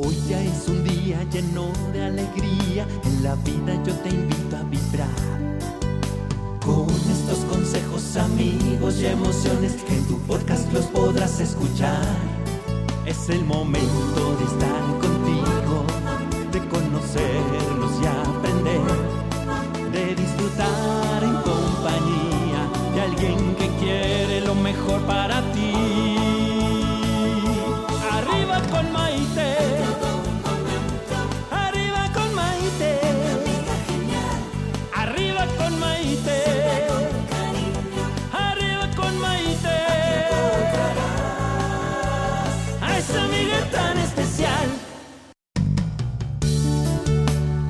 Hoy ya es un día lleno de alegría, en la vida yo te invito a vibrar. Con estos consejos, amigos y emociones, en tu podcast los podrás escuchar. Es el momento de estar contigo, de conocernos y aprender, de disfrutar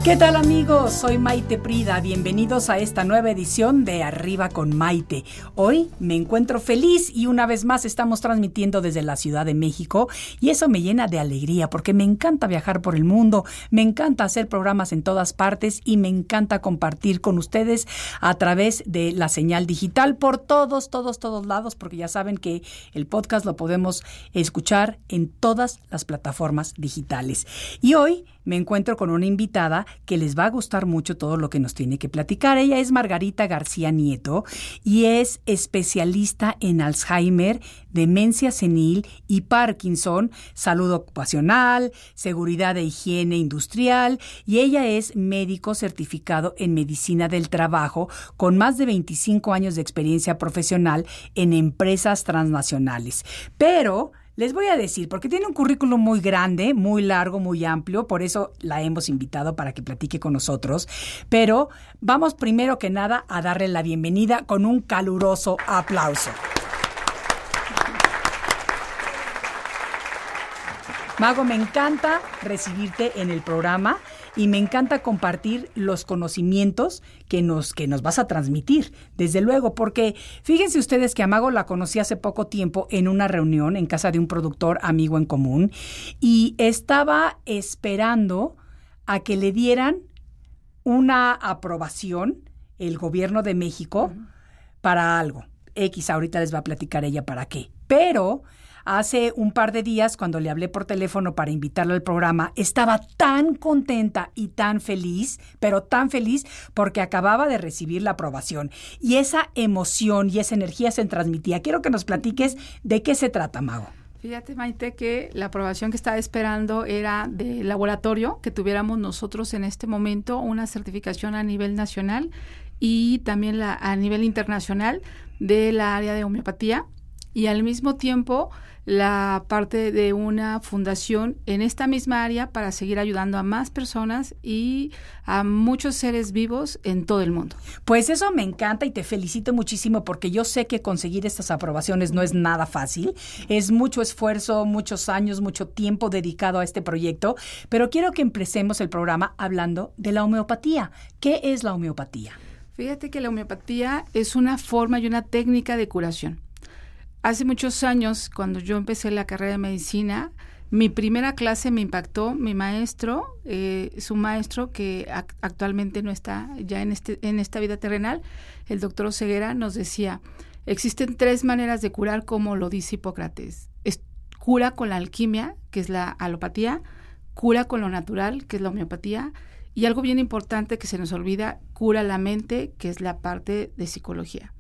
¿Qué tal amigos? Soy Maite Prida. Bienvenidos a esta nueva edición de Arriba con Maite. Hoy me encuentro feliz y una vez más estamos transmitiendo desde la Ciudad de México y eso me llena de alegría porque me encanta viajar por el mundo, me encanta hacer programas en todas partes y me encanta compartir con ustedes a través de la señal digital por todos, todos, todos lados porque ya saben que el podcast lo podemos escuchar en todas las plataformas digitales. Y hoy me encuentro con una invitada que les va a gustar mucho todo lo que nos tiene que platicar. Ella es Margarita García Nieto y es especialista en Alzheimer, demencia senil y Parkinson, salud ocupacional, seguridad e higiene industrial y ella es médico certificado en medicina del trabajo con más de 25 años de experiencia profesional en empresas transnacionales. Pero les voy a decir, porque tiene un currículum muy grande, muy largo, muy amplio, por eso la hemos invitado para que platique con nosotros. Pero vamos primero que nada a darle la bienvenida con un caluroso aplauso. Mago, me encanta recibirte en el programa y me encanta compartir los conocimientos que nos, que nos vas a transmitir, desde luego, porque fíjense ustedes que a Mago la conocí hace poco tiempo en una reunión en casa de un productor amigo en común y estaba esperando a que le dieran una aprobación el gobierno de México para algo. X, ahorita les va a platicar ella para qué. Pero hace un par de días, cuando le hablé por teléfono para invitarlo al programa, estaba tan contenta y tan feliz, pero tan feliz porque acababa de recibir la aprobación. Y esa emoción y esa energía se transmitía. Quiero que nos platiques de qué se trata, Mago. Fíjate, Maite, que la aprobación que estaba esperando era de laboratorio, que tuviéramos nosotros en este momento una certificación a nivel nacional y también a nivel internacional de la área de homeopatía y al mismo tiempo la parte de una fundación en esta misma área para seguir ayudando a más personas y a muchos seres vivos en todo el mundo. Pues eso me encanta y te felicito muchísimo porque yo sé que conseguir estas aprobaciones no es nada fácil, es mucho esfuerzo, muchos años, mucho tiempo dedicado a este proyecto, pero quiero que empecemos el programa hablando de la homeopatía. ¿Qué es la homeopatía? Fíjate que la homeopatía es una forma y una técnica de curación. Hace muchos años, cuando yo empecé la carrera de medicina, mi primera clase me impactó. Mi maestro, eh, su maestro, que actualmente no está ya en, este, en esta vida terrenal, el doctor Ceguera, nos decía, existen tres maneras de curar, como lo dice Hipócrates. Es cura con la alquimia, que es la alopatía, cura con lo natural, que es la homeopatía, y algo bien importante que se nos olvida, cura la mente, que es la parte de psicología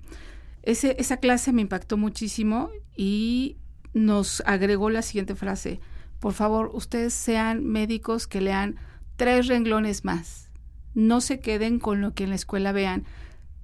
esa clase me impactó muchísimo y nos agregó la siguiente frase, por favor, ustedes sean médicos que lean tres renglones más. No se queden con lo que en la escuela vean.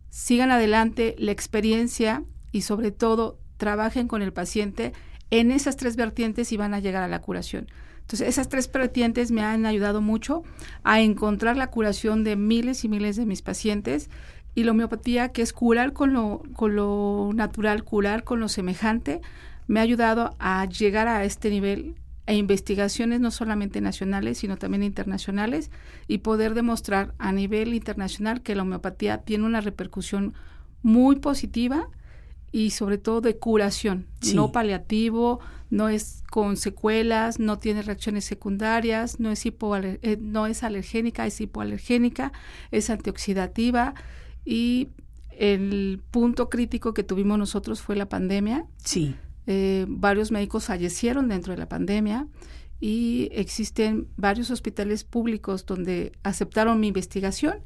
Sigan adelante la experiencia y sobre todo trabajen con el paciente en esas tres vertientes y van a llegar a la curación. Entonces, esas tres vertientes me han ayudado mucho a encontrar la curación de miles y miles de mis pacientes y la homeopatía, que es curar con lo, con lo natural, curar con lo semejante, me ha ayudado a llegar a este nivel e investigaciones no solamente nacionales, sino también internacionales, y poder demostrar a nivel internacional que la homeopatía tiene una repercusión muy positiva y sobre todo de curación, no paliativo, no es con secuelas, no tiene reacciones secundarias, no es, eh, no es alergénica, es hipoalergénica, es antioxidativa y el punto crítico que tuvimos nosotros fue la pandemia. Sí. Eh, varios médicos fallecieron dentro de la pandemia y existen varios hospitales públicos donde aceptaron mi investigación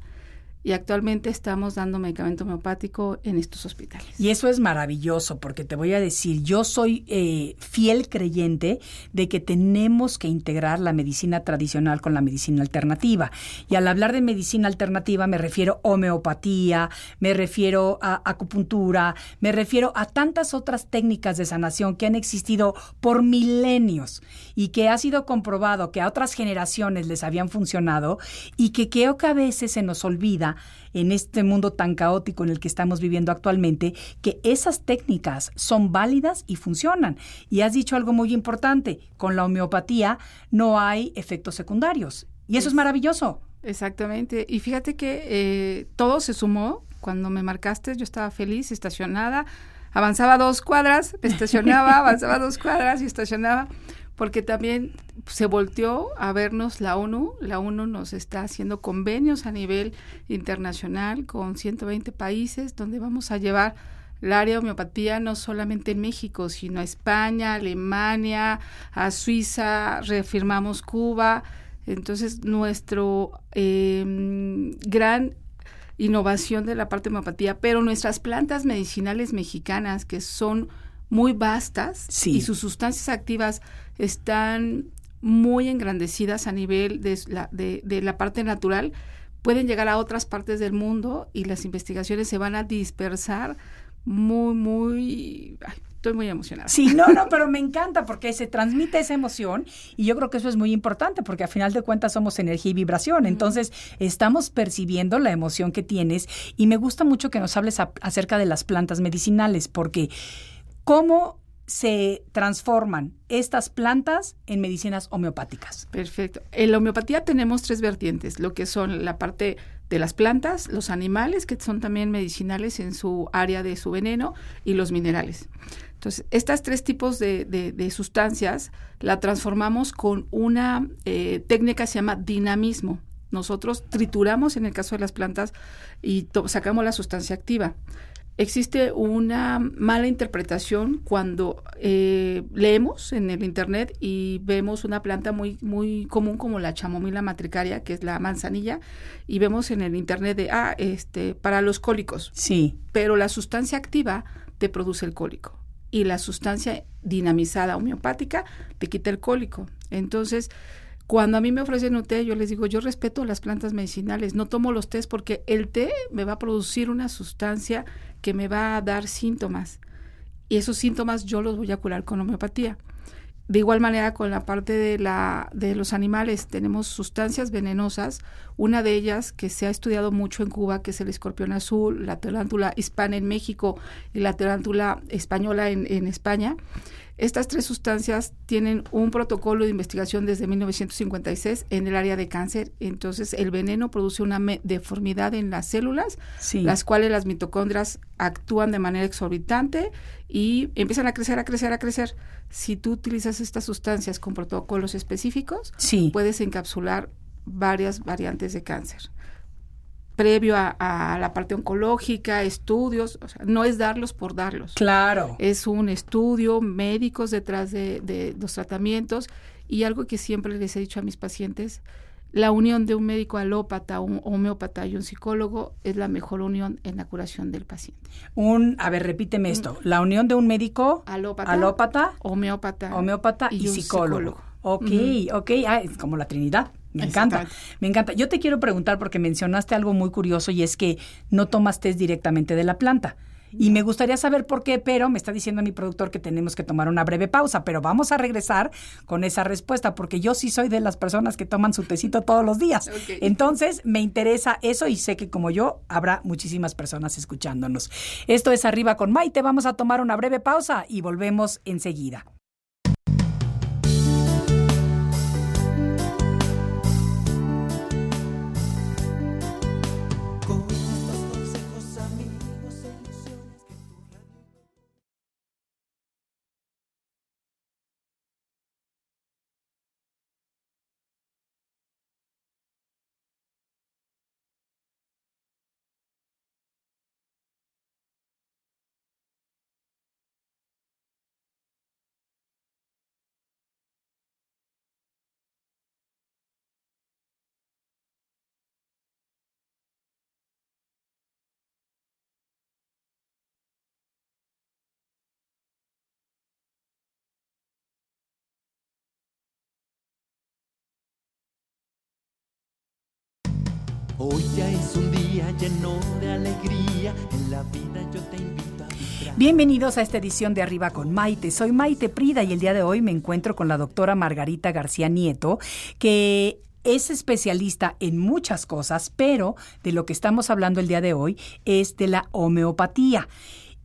y actualmente estamos dando medicamento homeopático en estos hospitales. Y eso es maravilloso porque te voy a decir, yo soy eh, fiel creyente de que tenemos que integrar la medicina tradicional con la medicina alternativa. Y al hablar de medicina alternativa me refiero a homeopatía, me refiero a acupuntura, me refiero a tantas otras técnicas de sanación que han existido por milenios y que ha sido comprobado que a otras generaciones les habían funcionado y que creo que a veces se nos olvida en este mundo tan caótico en el que estamos viviendo actualmente, que esas técnicas son válidas y funcionan. Y has dicho algo muy importante, con la homeopatía no hay efectos secundarios. Y eso es, maravilloso. Exactamente. Y fíjate que eh, todo se sumó. Cuando me marcaste, yo estaba feliz, estacionada, avanzaba dos cuadras, estacionaba, avanzaba dos cuadras y estacionaba porque también se volteó a vernos la ONU. La ONU nos está haciendo convenios a nivel internacional con 120 países donde vamos a llevar el área de homeopatía no solamente en México, sino a España, Alemania, a Suiza, reafirmamos Cuba. Entonces, nuestro eh, gran innovación de la parte de homeopatía, pero nuestras plantas medicinales mexicanas, que son muy vastas y sus sustancias activas están muy engrandecidas a nivel de la, de, la parte natural, pueden llegar a otras partes del mundo y las investigaciones se van a dispersar muy, muy... estoy muy emocionada. Sí, no, no, pero me encanta porque se transmite esa emoción y yo creo que eso es muy importante porque a final de cuentas somos energía y vibración. Entonces, estamos percibiendo la emoción que tienes y me gusta mucho que nos hables acerca de las plantas medicinales porque ¿cómo se transforman estas plantas en medicinas homeopáticas. Perfecto. En la homeopatía tenemos tres vertientes, lo que son la parte de las plantas, los animales, que son también medicinales en su área de su veneno, y los minerales. Entonces, estas tres tipos de, sustancias la transformamos con una eh, técnica que se llama dinamismo. Nosotros trituramos, en el caso de las plantas, y sacamos la sustancia activa existe una mala interpretación cuando eh, leemos en el internet y vemos una planta muy muy común como la chamomila matricaria, que es la manzanilla, y vemos en el internet de ah, este para los cólicos. Sí. Pero la sustancia activa te produce el cólico y la sustancia dinamizada homeopática te quita el cólico. Entonces, cuando a mí me ofrecen un té, yo les digo, yo respeto las plantas medicinales, no tomo los tés porque el té me va a producir una sustancia que me va a dar síntomas. Y esos síntomas yo los voy a curar con homeopatía. De igual manera, con la parte de, la, de los animales, tenemos sustancias venenosas. Una de ellas que se ha estudiado mucho en Cuba, que es el escorpión azul, la tarántula hispana en México y la tarántula española en, en España. Estas tres sustancias tienen un protocolo de investigación desde 1956 en el área de cáncer. Entonces, el veneno produce una deformidad en las células, las cuales las mitocondrias actúan de manera exorbitante y empiezan a crecer, a crecer, a crecer. Si tú utilizas estas sustancias con protocolos específicos, puedes encapsular varias variantes de cáncer previo a, la parte oncológica, estudios, o sea, no es darlos por darlos. Claro. Es un estudio, médicos detrás de, los tratamientos y algo que siempre les he dicho a mis pacientes, la unión de un médico alópata, un homeópata y un psicólogo es la mejor unión en la curación del paciente. Un, a ver, repíteme esto, la unión de un médico Alópata, alópata, homeópata, homeópata y, un psicólogo. Ok, ok, ah, es como la Trinidad. Me encanta, me encanta. Yo te quiero preguntar porque mencionaste algo muy curioso y es que no tomas test directamente de la planta. Y me gustaría saber por qué, pero me está diciendo mi productor que tenemos que tomar una breve pausa, pero vamos a regresar con esa respuesta porque yo sí soy de las personas que toman su tecito todos los días. Entonces, me interesa eso y sé que como yo habrá muchísimas personas escuchándonos. Esto es Arriba con Maite, vamos a tomar una breve pausa y volvemos enseguida. Hoy ya es un día lleno de alegría. En la vida yo te invito a. Bienvenidos a esta edición de Arriba con Maite. Soy Maite Prida y el día de hoy me encuentro con la doctora Margarita García Nieto, que es especialista en muchas cosas, pero de lo que estamos hablando el día de hoy es de la homeopatía.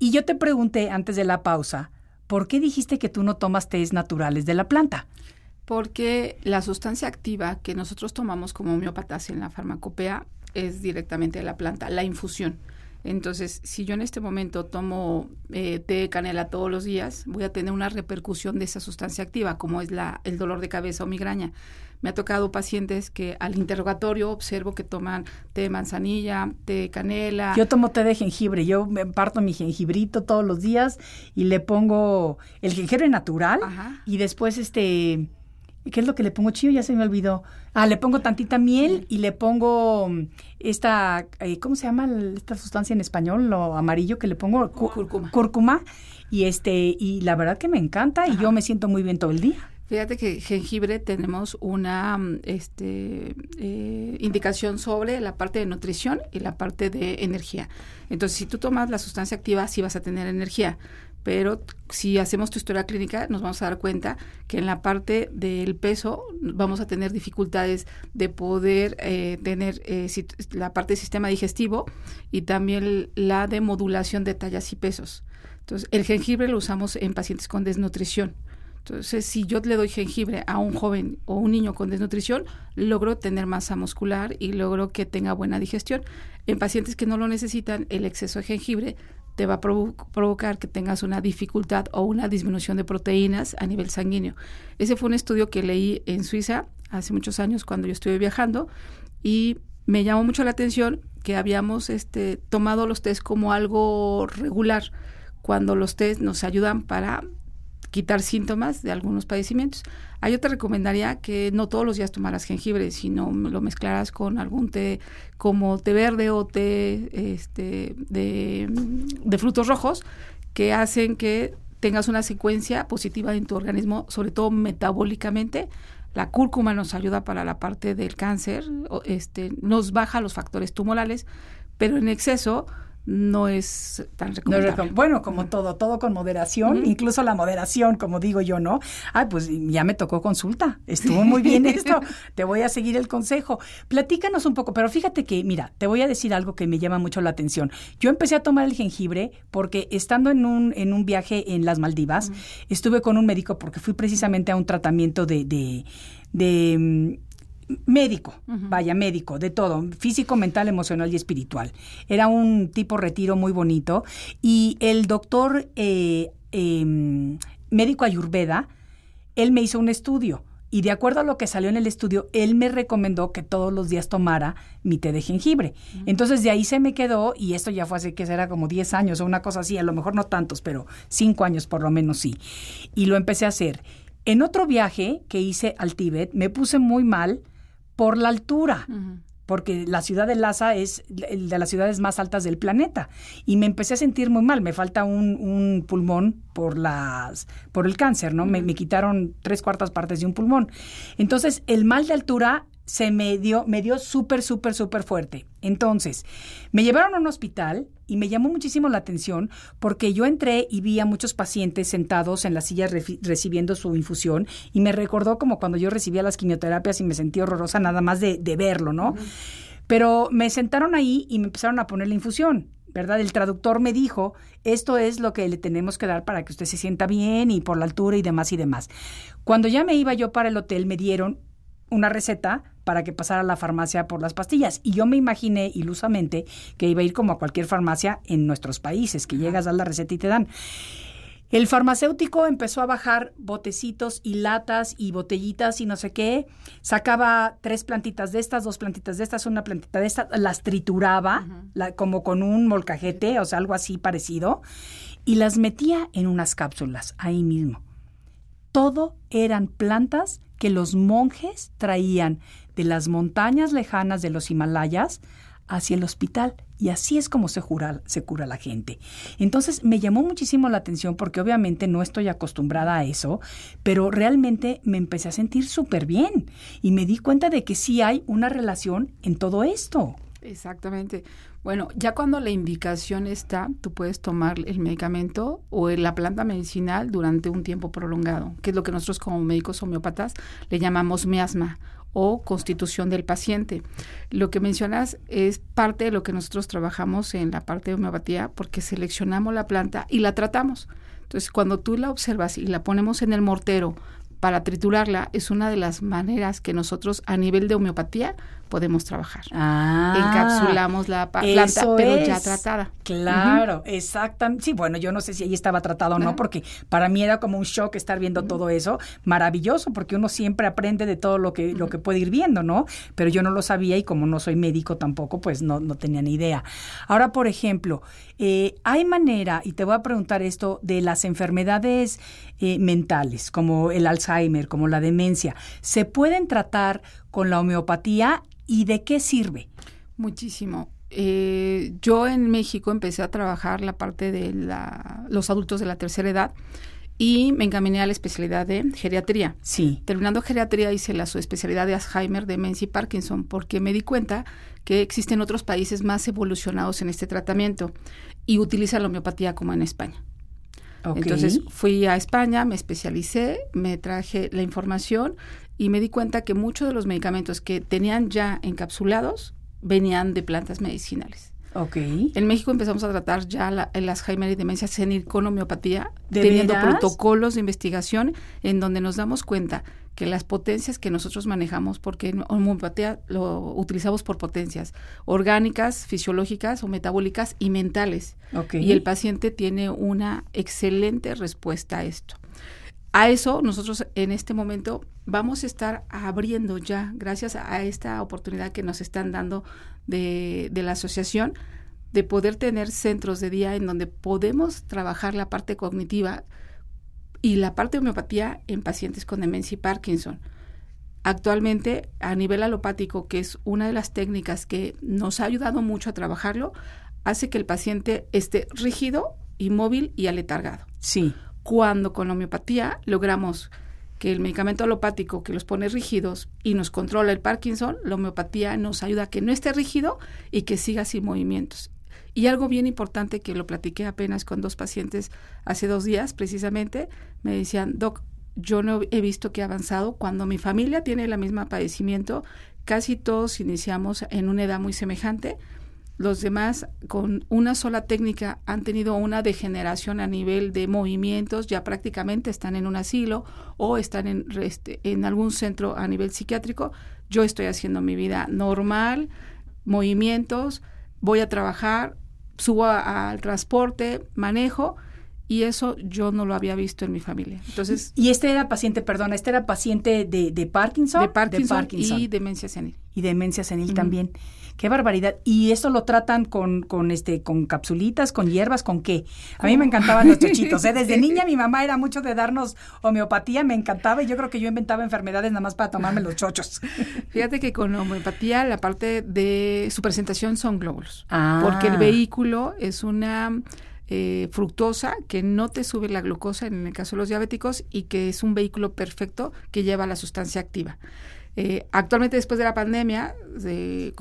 Y yo te pregunté antes de la pausa, ¿por qué dijiste que tú no tomas tés naturales de la planta? Porque la sustancia activa que nosotros tomamos como homeópatas en la farmacopea es directamente de la planta, la infusión. Entonces, si yo en este momento tomo eh, té de canela todos los días, voy a tener una repercusión de esa sustancia activa, como es la, el dolor de cabeza o migraña. Me ha tocado pacientes que al interrogatorio observo que toman té de manzanilla, té de canela. Yo tomo té de jengibre, yo me parto mi jengibrito todos los días y le pongo el jengibre natural Ajá. y después este ¿qué es lo que le pongo chío? Ya se me olvidó. Ah, le pongo tantita miel y le pongo mm, esta eh, ¿cómo se llama esta sustancia en español? Lo amarillo que le pongo Cu- Cúrcuma. Cúrcuma y este y la verdad que me encanta y yo me siento muy bien todo el día. Fíjate que jengibre tenemos una mm, este, eh, indicación sobre la parte de nutrición y la parte de energía. Entonces, si tú tomas la sustancia activa, sí vas a tener energía. Pero si hacemos tu historia clínica, nos vamos a dar cuenta que en la parte del peso vamos a tener dificultades de poder eh, tener eh, la parte del sistema digestivo y también la de modulación de tallas y pesos. Entonces, el jengibre lo usamos en pacientes con desnutrición. Entonces, si yo le doy jengibre a un joven o un niño con desnutrición, logro tener masa muscular y logro que tenga buena digestión. En pacientes que no lo necesitan, el exceso de jengibre te va a provo- provocar que tengas una dificultad o una disminución de proteínas a nivel sanguíneo. Ese fue un estudio que leí en Suiza hace muchos años cuando yo estuve viajando y me llamó mucho la atención que habíamos este, tomado los test como algo regular, cuando los test nos ayudan para quitar síntomas de algunos padecimientos. Ah, yo te recomendaría que no todos los días tomaras jengibre, sino lo mezclaras con algún té como té verde o té este, de, de frutos rojos que hacen que tengas una secuencia positiva en tu organismo, sobre todo metabólicamente. La cúrcuma nos ayuda para la parte del cáncer, este, nos baja los factores tumorales, pero en exceso no es tan recomendable. recom- bueno, como todo, todo con moderación, incluso la moderación, como digo yo, ¿no? Ay, pues ya me tocó consulta. Estuvo muy bien esto. Te voy a seguir el consejo. Platícanos un poco, pero fíjate que, mira, te voy a decir algo que me llama mucho la atención. Yo empecé a tomar el jengibre porque estando en un, en un viaje en las Maldivas, estuve con un médico porque fui precisamente a un tratamiento de, de, de, médico, vaya, médico, de todo, físico, mental, emocional y espiritual. Era un tipo retiro muy bonito y el doctor eh, eh, médico Ayurveda, él me hizo un estudio y de acuerdo a lo que salió en el estudio, él me recomendó que todos los días tomara mi té de jengibre. Entonces de ahí se me quedó y esto ya fue hace que será como 10 años o una cosa así, a lo mejor no tantos, pero 5 años por lo menos sí. Y lo empecé a hacer. En otro viaje que hice al Tíbet me puse muy mal por la altura. Porque la ciudad de Lhasa es de las ciudades más altas del planeta. Y me empecé a sentir muy mal. Me falta un, pulmón por las por el cáncer, ¿no? me, me, quitaron tres cuartas partes de un pulmón. Entonces, el mal de altura se me dio, me dio súper, súper, súper fuerte. Entonces, me llevaron a un hospital y me llamó muchísimo la atención porque yo entré y vi a muchos pacientes sentados en las sillas recibiendo su infusión y me recordó como cuando yo recibía las quimioterapias y me sentí horrorosa nada más de, verlo, ¿no? Pero me sentaron ahí y me empezaron a poner la infusión. ¿verdad? El traductor me dijo, esto es lo que le tenemos que dar para que usted se sienta bien y por la altura y demás y demás. Cuando ya me iba yo para el hotel, me dieron una receta para que pasara a la farmacia por las pastillas. Y yo me imaginé ilusamente que iba a ir como a cualquier farmacia en nuestros países, que llegas, a la receta y te dan. El farmacéutico empezó a bajar botecitos y latas y botellitas y no sé qué. Sacaba tres plantitas de estas, dos plantitas de estas, una plantita de estas, las trituraba como con un molcajete, o sea, algo así parecido, y las metía en unas cápsulas ahí mismo. Todo eran plantas que los monjes traían de las montañas lejanas de los Himalayas hacia el hospital. Y así es como se, se cura la gente. Entonces me llamó muchísimo la atención porque obviamente no estoy acostumbrada a eso, pero realmente me empecé a sentir súper bien y me di cuenta de que sí hay una relación en todo esto. Exactamente. Bueno, ya cuando la indicación está, tú puedes tomar el medicamento o la planta medicinal durante un tiempo prolongado, que es lo que nosotros como médicos homeópatas le llamamos miasma o constitución del paciente. Lo que mencionas es parte de lo que nosotros trabajamos en la parte de homeopatía porque seleccionamos la planta y la tratamos. Entonces, cuando tú la observas y la ponemos en el mortero para triturarla, es una de las maneras que nosotros a nivel de homeopatía podemos trabajar. Ah, Encapsulamos la planta, pero ya tratada. Claro, exactamente. Sí, bueno, yo no sé si ahí estaba tratado o no, porque para mí era como un shock estar viendo todo eso. Maravilloso, porque uno siempre aprende de todo lo que, lo que puede ir viendo, ¿no? Pero yo no lo sabía y como no soy médico tampoco, pues no, no tenía ni idea. Ahora, por ejemplo, eh, hay manera, y te voy a preguntar esto, de las enfermedades eh, mentales, como el Alzheimer, como la demencia, ¿se pueden tratar con la homeopatía y de qué sirve? Muchísimo. Eh, yo en México empecé a trabajar la parte de los adultos de la tercera edad y me encaminé a la especialidad de geriatría. Sí. Terminando geriatría hice la subespecialidad de Alzheimer, demencia y Parkinson porque me di cuenta que existen otros países más evolucionados en este tratamiento y utilizan la homeopatía como en España. Entonces fui a España, me especialicé, me traje la información y me di cuenta que muchos de los medicamentos que tenían ya encapsulados venían de plantas medicinales. Ok. En México empezamos a tratar ya la, el Alzheimer y demencia senil con homeopatía, teniendo protocolos de investigación en donde nos damos cuenta que las potencias que nosotros manejamos, porque en homeopatía lo utilizamos por potencias orgánicas, fisiológicas o metabólicas y mentales. Okay. Y el paciente tiene una excelente respuesta a esto. A eso nosotros en este momento vamos a estar abriendo ya, gracias a esta oportunidad que nos están dando de, de la asociación, de poder tener centros de día en donde podemos trabajar la parte cognitiva y la parte de homeopatía en pacientes con demencia y Parkinson. Actualmente, a nivel alopático, que es una de las técnicas que nos ha ayudado mucho a trabajarlo, hace que el paciente esté rígido, inmóvil y aletargado. Sí cuando con la homeopatía logramos que el medicamento alopático que los pone rígidos y nos controla el Parkinson, la homeopatía nos ayuda a que no esté rígido y que siga sin movimientos. Y algo bien importante que lo platiqué apenas con dos pacientes hace dos días, precisamente, me decían, Doc, yo no he visto que ha avanzado cuando mi familia tiene el mismo padecimiento, casi todos iniciamos en una edad muy semejante, los demás con una sola técnica han tenido una degeneración a nivel de movimientos, ya prácticamente están en un asilo o están en, este, en algún centro a nivel psiquiátrico. Yo estoy haciendo mi vida normal, movimientos, voy a trabajar, subo al transporte, manejo y eso yo no lo había visto en mi familia. Entonces, y este era paciente, perdona, este era paciente de, de Parkinson, de Parkinson, y demencia senil. Y demencia senil también. Qué barbaridad. ¿Y esto lo tratan con, con este, con capsulitas, con hierbas, con qué? A mí me encantaban los chochitos, ¿eh? Desde niña mi mamá era mucho de darnos homeopatía, me encantaba y yo creo que yo inventaba enfermedades nada más para tomarme los chochos. Fíjate que con homeopatía la parte de su presentación son glóbulos. Ah. Porque el vehículo es una eh, fructosa que no te sube la glucosa en el caso de los diabéticos y que es un vehículo perfecto que lleva la sustancia activa. Eh, actualmente, después de la pandemia, eh,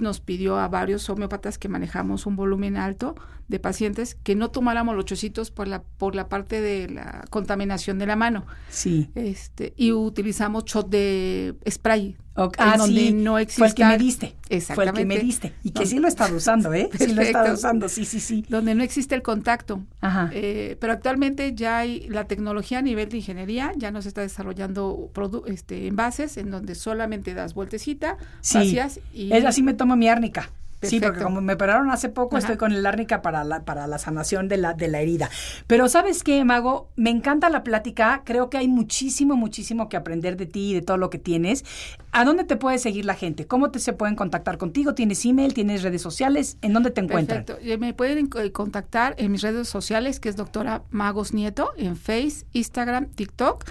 nos pidió a varios homeópatas que manejamos un volumen alto de pacientes que no tomáramos los chocitos por la, por la parte de la contaminación de la mano. Sí. Este, y utilizamos shot de spray ah, donde no existe. Fue el que me diste. Exactamente. Fue el que me diste. Y que sí lo he estado usando, ¿eh? Sí lo he estado usando, sí, sí, sí. Donde no existe el contacto. Ajá. Eh, pero actualmente ya hay la tecnología a nivel de ingeniería, ya nos está desarrollando este, envases en donde solamente das vueltecita, sí. vacías y... Es así me tomo mi árnica. Sí, porque como me operaron hace poco, estoy con el árnica para la, para la sanación de la, de la herida. Pero ¿sabes qué, Mago? Me encanta la plática. Creo que hay muchísimo, muchísimo que aprender de ti y de todo lo que tienes. ¿A dónde te puede seguir la gente? ¿Cómo te se pueden contactar contigo? ¿Tienes email? ¿Tienes redes sociales? ¿En dónde te encuentran? Perfecto. Eh, me pueden eh, contactar en mis redes sociales, que es doctora Magos Nieto, en Face, Instagram, TikTok.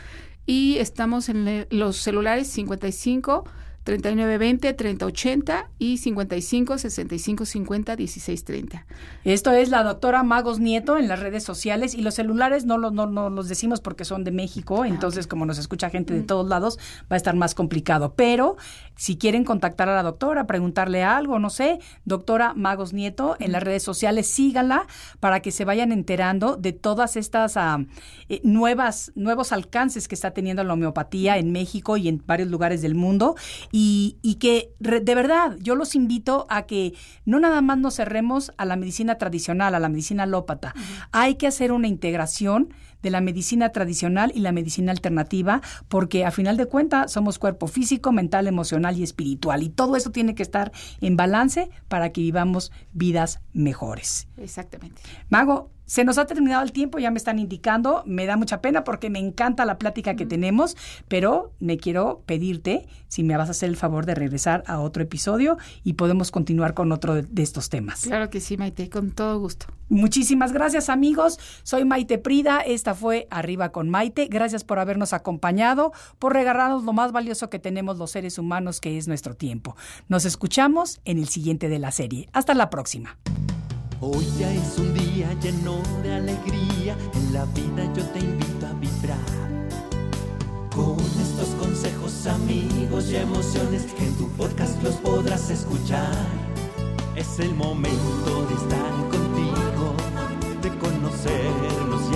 Y estamos en los celulares 55 3920 3080 y 55 65 50 16 30. Esto es la doctora Magos Nieto en las redes sociales y los celulares no, no, no los decimos porque son de México, ah, entonces como nos escucha gente de todos lados va a estar más complicado. Pero si quieren contactar a la doctora, preguntarle algo, no sé, doctora Magos Nieto en las redes sociales, síganla para que se vayan enterando de todas estas ah, eh, nuevas, nuevos alcances que está teniendo la homeopatía en México y en varios lugares del mundo y, que de verdad yo los invito a que no nada más nos cerremos a la medicina tradicional, a la medicina alópata. Hay que hacer una integración de la medicina tradicional y la medicina alternativa, porque a final de cuentas somos cuerpo físico, mental, emocional y espiritual. Y todo eso tiene que estar en balance para que vivamos vidas mejores. Exactamente. Mago, se nos ha terminado el tiempo, ya me están indicando, me da mucha pena porque me encanta la plática que tenemos, pero me quiero pedirte si me vas a hacer el favor de regresar a otro episodio y podemos continuar con otro de, estos temas. Claro que sí, Maite, con todo gusto. Muchísimas gracias amigos, soy Maite Prida, esta fue Arriba con Maite, gracias por habernos acompañado, por regalarnos lo más valioso que tenemos los seres humanos que es nuestro tiempo. Nos escuchamos en el siguiente de la serie. Hasta la próxima. Hoy ya es un día lleno de alegría, en la vida yo te invito a vibrar. Con estos consejos, amigos y emociones en tu podcast los podrás escuchar. Es el momento de estar contigo, de conocernos y